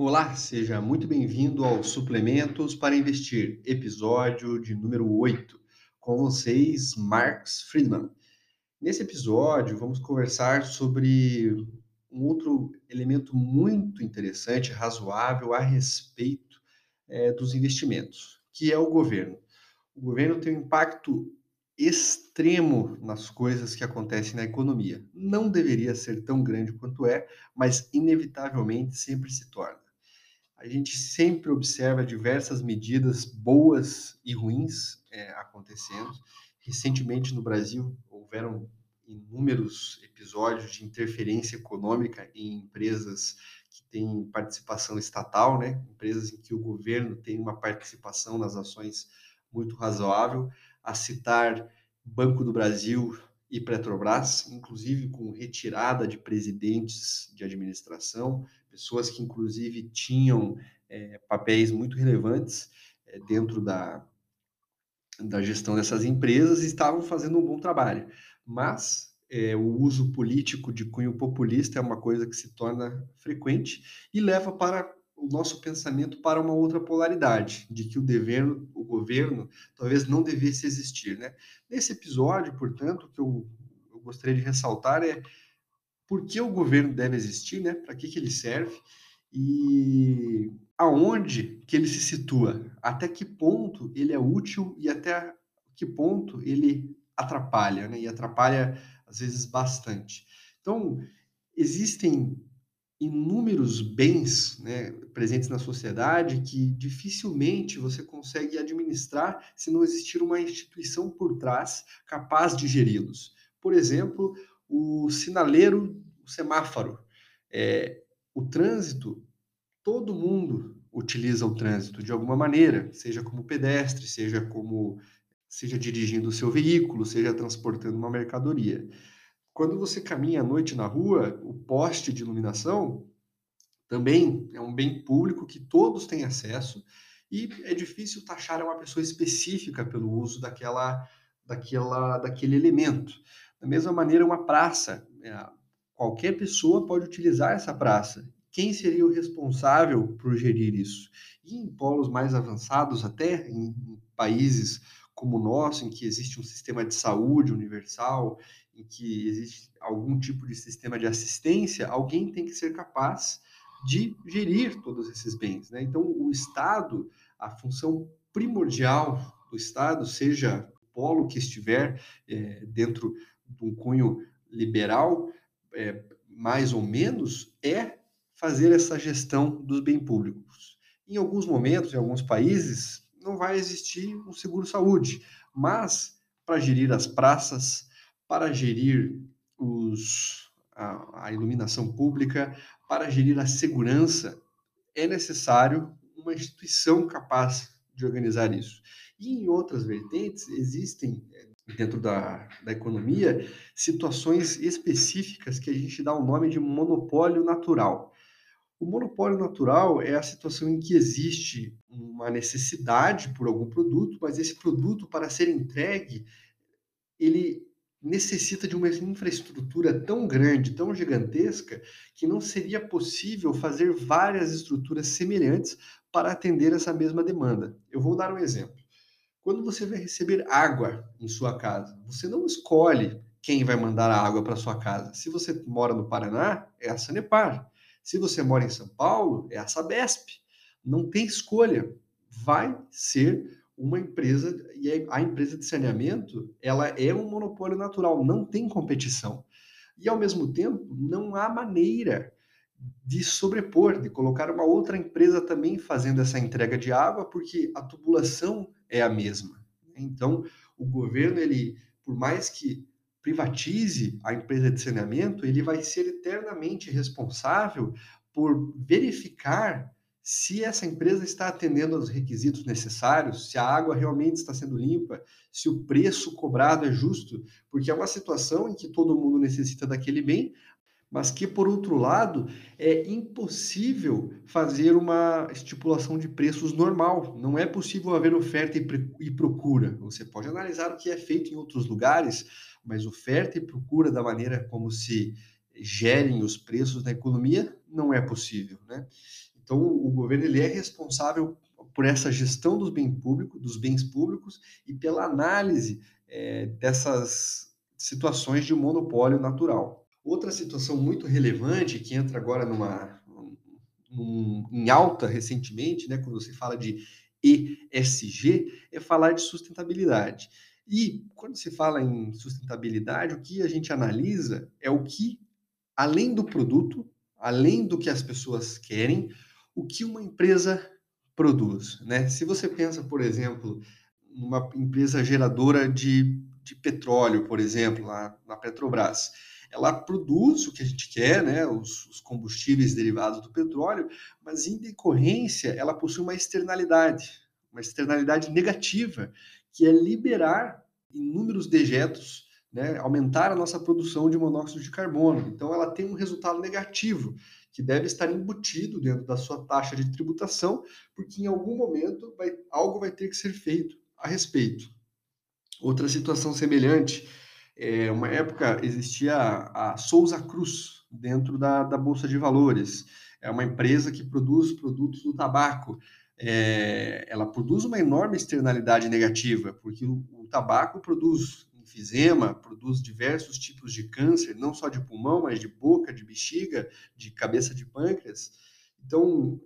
Olá, seja muito bem-vindo ao Suplementos para Investir, episódio de número 8. Com vocês, Marx Friedman. Nesse episódio, vamos conversar sobre um outro elemento muito interessante, razoável a respeito é, dos investimentos, que é o governo. O governo tem um impacto extremo nas coisas que acontecem na economia. Não deveria ser tão grande quanto é, mas inevitavelmente sempre se torna. A gente sempre observa diversas medidas boas e ruins é, acontecendo. Recentemente no Brasil houveram inúmeros episódios de interferência econômica em empresas que têm participação estatal, né? empresas em que o governo tem uma participação nas ações muito razoável a citar Banco do Brasil e Petrobras, inclusive com retirada de presidentes de administração, pessoas que inclusive tinham é, papéis muito relevantes é, dentro da, da gestão dessas empresas e estavam fazendo um bom trabalho. Mas é, o uso político de cunho populista é uma coisa que se torna frequente e leva para o nosso pensamento para uma outra polaridade, de que o dever, o governo talvez não devesse existir. Né? Nesse episódio, portanto, o que eu, eu gostaria de ressaltar é por que o governo deve existir, né? para que, que ele serve e aonde que ele se situa, até que ponto ele é útil e até que ponto ele atrapalha, né? e atrapalha às vezes bastante. Então, existem inúmeros bens né, presentes na sociedade que dificilmente você consegue administrar se não existir uma instituição por trás capaz de geri-los. Por exemplo, o sinaleiro, o semáforo. É, o trânsito, todo mundo utiliza o trânsito de alguma maneira, seja como pedestre, seja como seja dirigindo o seu veículo, seja transportando uma mercadoria. Quando você caminha à noite na rua, o poste de iluminação também é um bem público que todos têm acesso e é difícil taxar uma pessoa específica pelo uso daquela, daquela, daquele elemento. Da mesma maneira, uma praça, é, qualquer pessoa pode utilizar essa praça. Quem seria o responsável por gerir isso? E em polos mais avançados, até em países como o nosso, em que existe um sistema de saúde universal, em que existe algum tipo de sistema de assistência, alguém tem que ser capaz de gerir todos esses bens. Né? Então, o Estado, a função primordial do Estado, seja o polo que estiver é, dentro de um cunho liberal, é, mais ou menos, é fazer essa gestão dos bens públicos. Em alguns momentos, em alguns países, não vai existir um seguro-saúde, mas para gerir as praças, para gerir os, a, a iluminação pública, para gerir a segurança, é necessário uma instituição capaz de organizar isso. E em outras vertentes, existem, eh, dentro da, da economia, situações específicas que a gente dá o nome de monopólio natural. O monopólio natural é a situação em que existe uma necessidade por algum produto, mas esse produto, para ser entregue, ele necessita de uma infraestrutura tão grande, tão gigantesca, que não seria possível fazer várias estruturas semelhantes para atender essa mesma demanda. Eu vou dar um exemplo. Quando você vai receber água em sua casa, você não escolhe quem vai mandar a água para sua casa. Se você mora no Paraná, é a Sanepar. Se você mora em São Paulo, é a Sabesp. Não tem escolha. Vai ser uma empresa e a empresa de saneamento ela é um monopólio natural, não tem competição e ao mesmo tempo não há maneira de sobrepor, de colocar uma outra empresa também fazendo essa entrega de água, porque a tubulação é a mesma. Então, o governo ele, por mais que privatize a empresa de saneamento, ele vai ser eternamente responsável por verificar se essa empresa está atendendo aos requisitos necessários, se a água realmente está sendo limpa, se o preço cobrado é justo, porque é uma situação em que todo mundo necessita daquele bem, mas que, por outro lado, é impossível fazer uma estipulação de preços normal. Não é possível haver oferta e procura. Você pode analisar o que é feito em outros lugares, mas oferta e procura da maneira como se gerem os preços na economia não é possível, né? Então, o governo ele é responsável por essa gestão dos bens públicos, dos bens públicos e pela análise é, dessas situações de monopólio natural. Outra situação muito relevante que entra agora numa num, em alta recentemente, né, quando você fala de ESG, é falar de sustentabilidade. E quando se fala em sustentabilidade, o que a gente analisa é o que, além do produto, além do que as pessoas querem, o que uma empresa produz. Né? Se você pensa, por exemplo, numa empresa geradora de, de petróleo, por exemplo, lá na Petrobras, ela produz o que a gente quer, né, os, os, combustíveis derivados do petróleo, mas em decorrência ela possui uma externalidade, uma externalidade negativa, que é liberar inúmeros dejetos, né, aumentar a nossa produção de monóxido de carbono. Então ela tem um resultado negativo que deve estar embutido dentro da sua taxa de tributação, porque em algum momento vai, algo vai ter que ser feito a respeito. Outra situação semelhante é, uma época existia a Souza Cruz dentro da, da Bolsa de Valores. É uma empresa que produz produtos do tabaco. É, ela produz uma enorme externalidade negativa, porque o, o tabaco produz enfisema, produz diversos tipos de câncer, não só de pulmão, mas de boca, de bexiga, de cabeça de pâncreas. Então,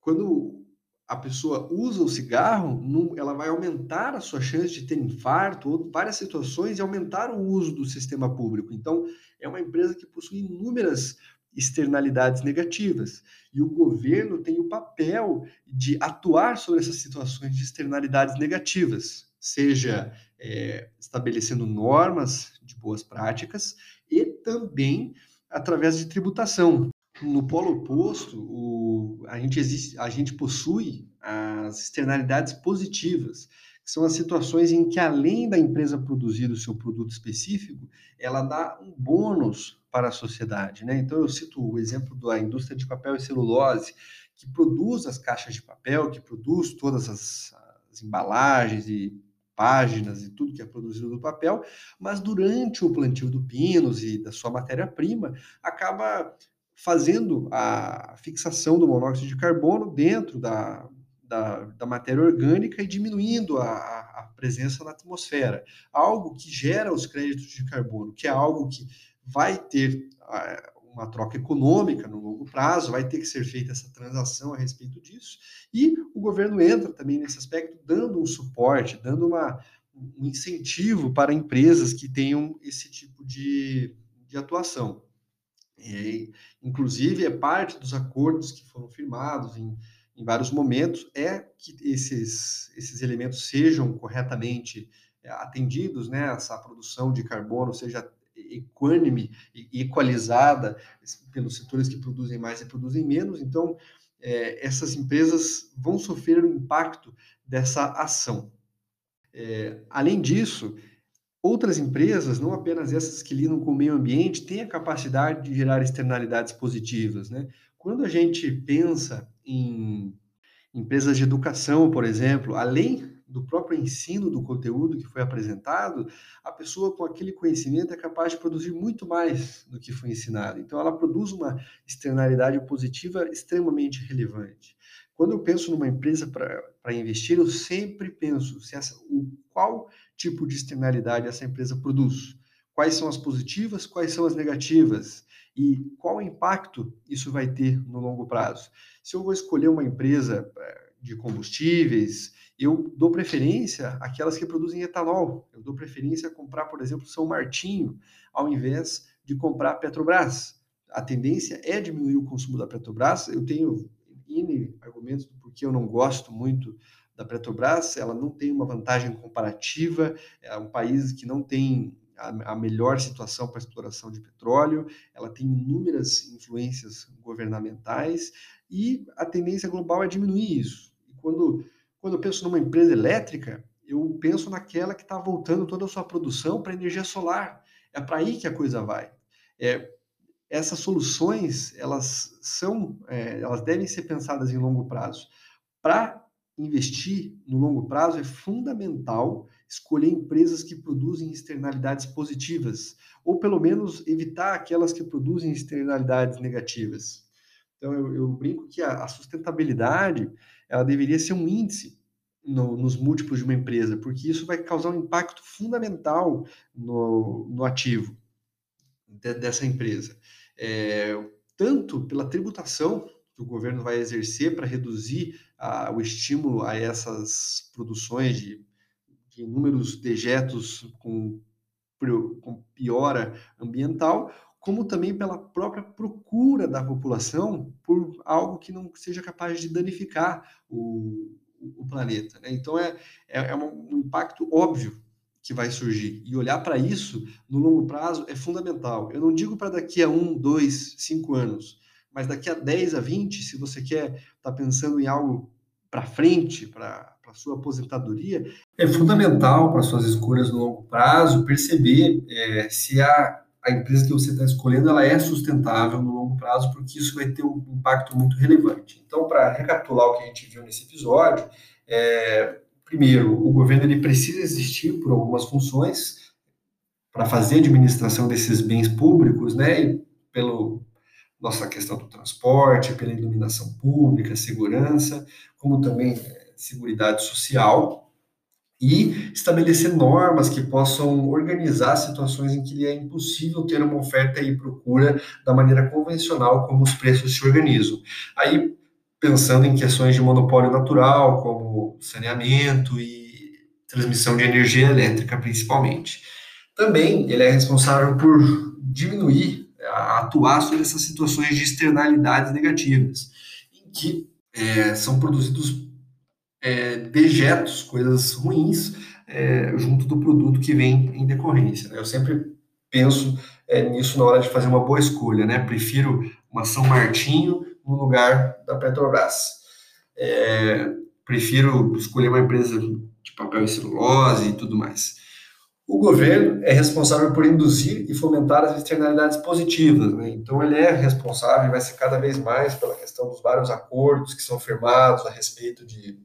quando a pessoa usa o cigarro, ela vai aumentar a sua chance de ter infarto ou várias situações e aumentar o uso do sistema público. Então, é uma empresa que possui inúmeras externalidades negativas. E o governo tem o papel de atuar sobre essas situações de externalidades negativas, seja é, estabelecendo normas de boas práticas e também através de tributação. No polo oposto, o, a, gente existe, a gente possui as externalidades positivas, que são as situações em que, além da empresa produzir o seu produto específico, ela dá um bônus para a sociedade. Né? Então, eu cito o exemplo da indústria de papel e celulose, que produz as caixas de papel, que produz todas as, as embalagens e páginas e tudo que é produzido do papel, mas durante o plantio do pinos e da sua matéria-prima, acaba fazendo a fixação do monóxido de carbono dentro da, da, da matéria orgânica e diminuindo a, a, presença na atmosfera. Algo que gera os créditos de carbono, que é algo que vai ter uma troca econômica no longo prazo, vai ter que ser feita essa transação a respeito disso, e o governo entra também nesse aspecto, dando um suporte, dando uma, um incentivo para empresas que tenham esse tipo de, de atuação. Inclusive, é parte dos acordos que foram firmados em, em vários momentos, é que esses, esses elementos sejam corretamente é, atendidos, né? essa produção de carbono seja equânime e equalizada pelos setores que produzem mais e produzem menos. Então, é, essas empresas vão sofrer o impacto dessa ação. É, além disso, Outras empresas, não apenas essas que lidam com o meio ambiente, têm a capacidade de gerar externalidades positivas. Né? Quando a gente pensa em empresas de educação, por exemplo, além do próprio ensino do conteúdo que foi apresentado, a pessoa com aquele conhecimento é capaz de produzir muito mais do que foi ensinado. Então, ela produz uma externalidade positiva extremamente relevante. Quando eu penso numa empresa para investir, eu sempre penso se essa, o, qual tipo de externalidade essa empresa produz. Quais são as positivas, quais são as negativas e qual impacto isso vai ter no longo prazo. Se eu vou escolher uma empresa eh, de combustíveis, eu dou preferência àquelas que produzem etanol. Eu dou preferência a comprar, por exemplo, São Martinho, ao invés de comprar Petrobras. A tendência é diminuir o consumo da Petrobras. Eu tenho N argumentos do porquê eu não gosto muito da Petrobras, ela não tem uma vantagem comparativa, é um país que não tem a, melhor situação para exploração de petróleo, ela tem inúmeras influências governamentais e a tendência global é diminuir isso. E quando, quando eu penso numa empresa elétrica, eu penso naquela que está voltando toda a sua produção para energia solar. É para aí que a coisa vai. É, essas soluções elas são, é, elas devem ser pensadas em longo prazo. Para investir no longo prazo, é fundamental escolher empresas que produzem externalidades positivas, ou pelo menos evitar aquelas que produzem externalidades negativas. Então, eu, eu brinco que a, a, sustentabilidade ela deveria ser um índice no, nos múltiplos de uma empresa, porque isso vai causar um impacto fundamental no, no ativo de, dessa empresa. É, tanto pela tributação que o governo vai exercer para reduzir o estímulo a essas produções de, de inúmeros dejetos com, com piora ambiental, como também pela própria procura da população por algo que não seja capaz de danificar o, o planeta. Né? Então, é, é, é, um impacto óbvio que vai surgir. E olhar para isso no longo prazo é fundamental. Eu não digo para daqui a um, dois, cinco anos, mas daqui a 10 a 20, se você quer estar tá pensando em algo para frente, para a sua aposentadoria, é fundamental para suas escolhas no longo prazo perceber é, se a a empresa que você está escolhendo ela é sustentável no longo prazo, porque isso vai ter um impacto muito relevante. Então, para recapitular o que a gente viu nesse episódio, é, primeiro, o governo ele precisa existir por algumas funções para fazer a administração desses bens públicos, né? E pelo nossa questão do transporte, pela iluminação pública, segurança, como também é, seguridade social, e estabelecer normas que possam organizar situações em que é impossível ter uma oferta e procura da maneira convencional como os preços se organizam. Aí, pensando em questões de monopólio natural, como saneamento e transmissão de energia elétrica, principalmente. Também ele é responsável por diminuir, atuar sobre essas situações de externalidades negativas, em que é, são produzidos é, dejetos, coisas ruins, é, junto do produto que vem em decorrência. Eu sempre penso é, nisso na hora de fazer uma boa escolha, né? Prefiro uma São Martinho no lugar da Petrobras. É, prefiro escolher uma empresa de papel e celulose e tudo mais. O governo é responsável por induzir e fomentar as externalidades positivas, né? então ele é responsável e vai ser cada vez mais pela questão dos vários acordos que são firmados a respeito de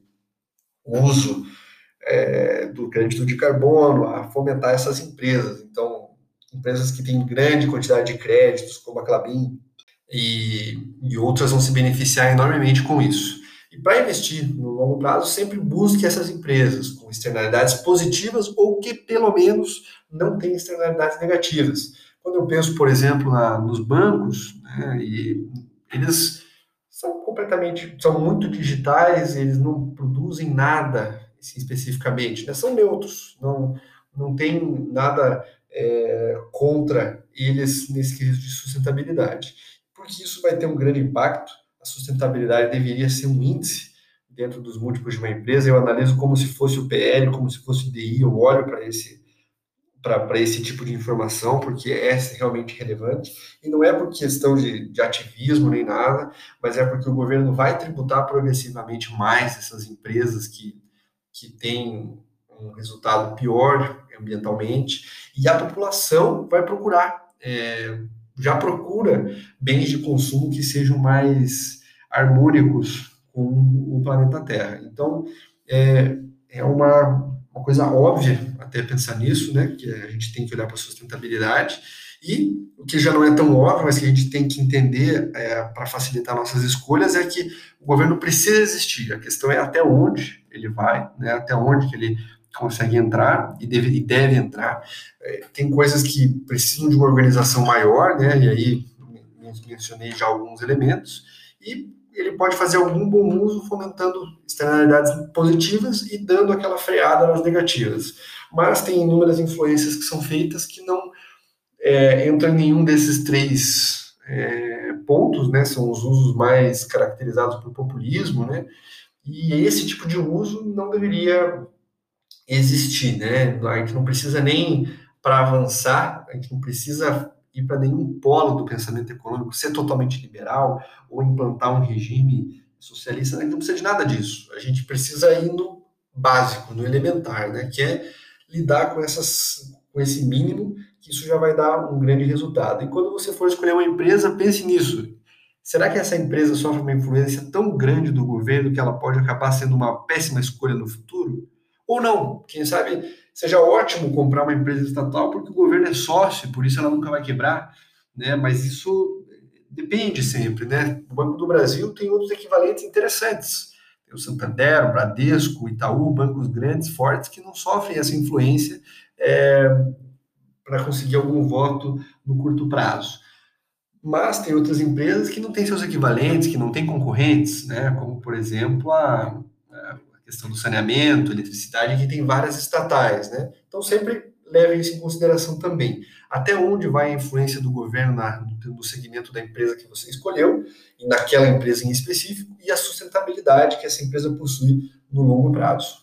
uso é, do crédito de carbono, a fomentar essas empresas. Então, empresas que têm grande quantidade de créditos, como a Clabin, e, e outras vão se beneficiar enormemente com isso. E para investir no longo prazo, sempre busque essas empresas externalidades positivas ou que, pelo menos, não tenham externalidades negativas. Quando eu penso, por exemplo, na, nos bancos, né, e eles são completamente, são muito digitais, eles não produzem nada assim, especificamente, né? são neutros, não, não tem nada é, contra eles nesse quesito de sustentabilidade, porque isso vai ter um grande impacto, a sustentabilidade deveria ser um índice dentro dos múltiplos de uma empresa, eu analiso como se fosse o PL, como se fosse o DI, eu olho para esse para esse tipo de informação, porque é realmente relevante, e não é por questão de, de, ativismo nem nada, mas é porque o governo vai tributar progressivamente mais essas empresas que, que têm um resultado pior ambientalmente, e a população vai procurar, é, já procura bens de consumo que sejam mais harmônicos com o planeta Terra. Então, é, é uma, uma coisa óbvia até pensar nisso, né? Que a gente tem que olhar para a sustentabilidade. E o que já não é tão óbvio, mas que a gente tem que entender é, para facilitar nossas escolhas, é que o governo precisa existir. A questão é até onde ele vai, né? até onde que ele consegue entrar e deve, e deve entrar. É, tem coisas que precisam de uma organização maior, né? e aí mencionei já alguns elementos, e ele pode fazer algum bom uso fomentando externalidades positivas e dando aquela freada nas negativas. Mas tem inúmeras influências que são feitas que não é, entram em nenhum desses três é, pontos, né? São os usos mais caracterizados por populismo, né? E esse tipo de uso não deveria existir, né? A gente não precisa nem para avançar, a gente não precisa ir para nenhum polo do pensamento econômico, ser totalmente liberal ou implantar um regime socialista, gente não precisa de nada disso. A gente precisa ir no básico, no elementar, né, que é lidar com essas com esse mínimo, que isso já vai dar um grande resultado. E quando você for escolher uma empresa, pense nisso. Será que essa empresa sofre uma influência tão grande do governo que ela pode acabar sendo uma péssima escolha no futuro? Ou não? Quem sabe seja ótimo comprar uma empresa estatal porque o governo é sócio, por isso ela nunca vai quebrar, né? Mas isso depende sempre, né? O Banco do Brasil tem outros equivalentes interessantes. Tem o Santander, o Bradesco, o Itaú, bancos grandes, fortes, que não sofrem essa influência é, para conseguir algum voto no curto prazo. Mas tem outras empresas que não têm seus equivalentes, que não têm concorrentes, né? como, por exemplo, a, questão do saneamento, eletricidade, que tem várias estatais. Né? Então, sempre leve isso em consideração também. Até onde vai a influência do governo na, no segmento da empresa que você escolheu, e naquela empresa em específico, e a sustentabilidade que essa empresa possui no longo prazo.